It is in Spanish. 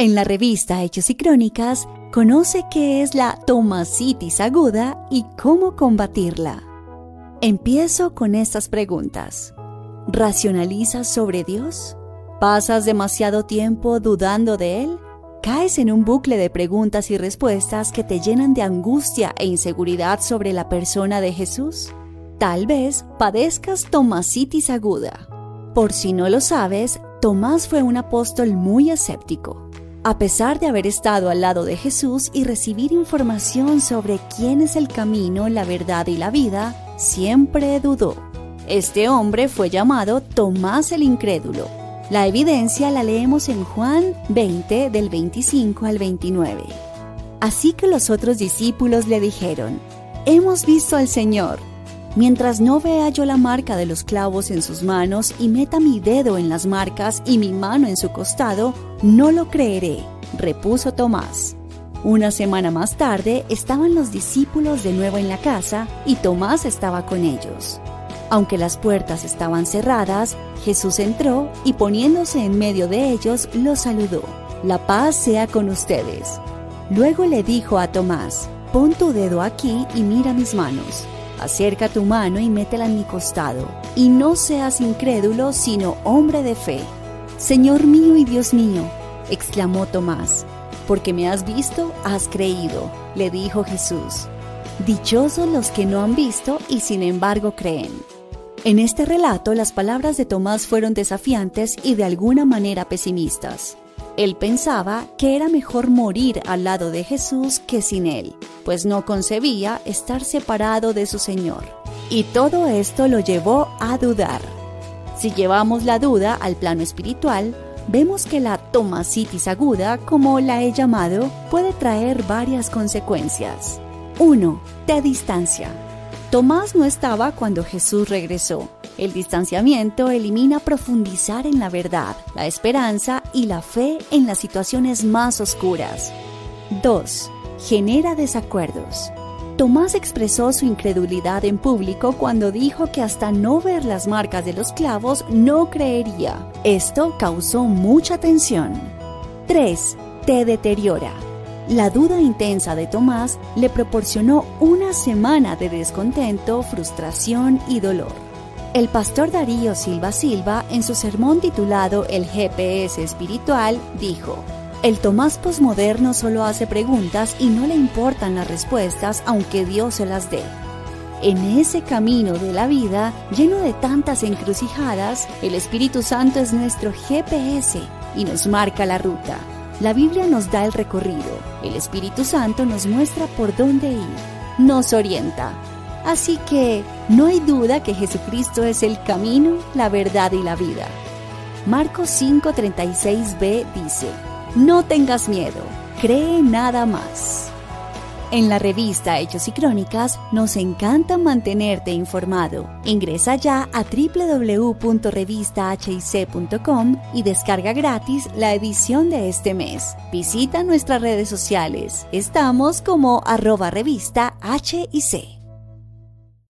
En la revista Hechos y Crónicas, conoce qué es la tomasitis aguda y cómo combatirla. Empiezo con estas preguntas. ¿Racionalizas sobre Dios? ¿Pasas demasiado tiempo dudando de Él? ¿Caes en un bucle de preguntas y respuestas que te llenan de angustia e inseguridad sobre la persona de Jesús? Tal vez padezcas tomasitis aguda. Por si no lo sabes, Tomás fue un apóstol muy escéptico. A pesar de haber estado al lado de Jesús y recibir información sobre quién es el camino, la verdad y la vida, siempre dudó. Este hombre fue llamado Tomás el Incrédulo. La evidencia la leemos en Juan 20 del 25 al 29. Así que los otros discípulos le dijeron, Hemos visto al Señor. Mientras no vea yo la marca de los clavos en sus manos y meta mi dedo en las marcas y mi mano en su costado, no lo creeré, repuso Tomás. Una semana más tarde estaban los discípulos de nuevo en la casa y Tomás estaba con ellos. Aunque las puertas estaban cerradas, Jesús entró y poniéndose en medio de ellos los saludó. La paz sea con ustedes. Luego le dijo a Tomás, pon tu dedo aquí y mira mis manos Acerca tu mano y métela en mi costado, y no seas incrédulo, sino hombre de fe. Señor mío y Dios mío, exclamó Tomás, porque me has visto, has creído, le dijo Jesús. Dichosos los que no han visto y sin embargo creen. En este relato las palabras de Tomás fueron desafiantes y de alguna manera pesimistas. Él pensaba que era mejor morir al lado de Jesús que sin él, pues no concebía estar separado de su Señor. Y todo esto lo llevó a dudar. Si llevamos la duda al plano espiritual, vemos que la tomasitis aguda, como la he llamado, puede traer varias consecuencias. 1. Te distancia. Tomás no estaba cuando Jesús regresó. El distanciamiento elimina profundizar en la verdad, la esperanza y la fe en las situaciones más oscuras. 2. Genera desacuerdos. Tomás expresó su incredulidad en público cuando dijo que hasta no ver las marcas de los clavos no creería. Esto causó mucha tensión. 3. Te deteriora. La duda intensa de Tomás le proporcionó una semana de descontento, frustración y dolor. El pastor Darío Silva Silva, en su sermón titulado El GPS espiritual, dijo, el Tomás posmoderno solo hace preguntas y no le importan las respuestas aunque Dios se las dé. En ese camino de la vida, lleno de tantas encrucijadas, el Espíritu Santo es nuestro GPS y nos marca la ruta. La Biblia nos da el recorrido, el Espíritu Santo nos muestra por dónde ir, nos orienta. Así que no hay duda que Jesucristo es el camino, la verdad y la vida. Marcos 5:36b dice, No tengas miedo, cree nada más. En la revista Hechos y Crónicas nos encanta mantenerte informado. Ingresa ya a www.revistahic.com y descarga gratis la edición de este mes. Visita nuestras redes sociales. Estamos como arroba revista HIC.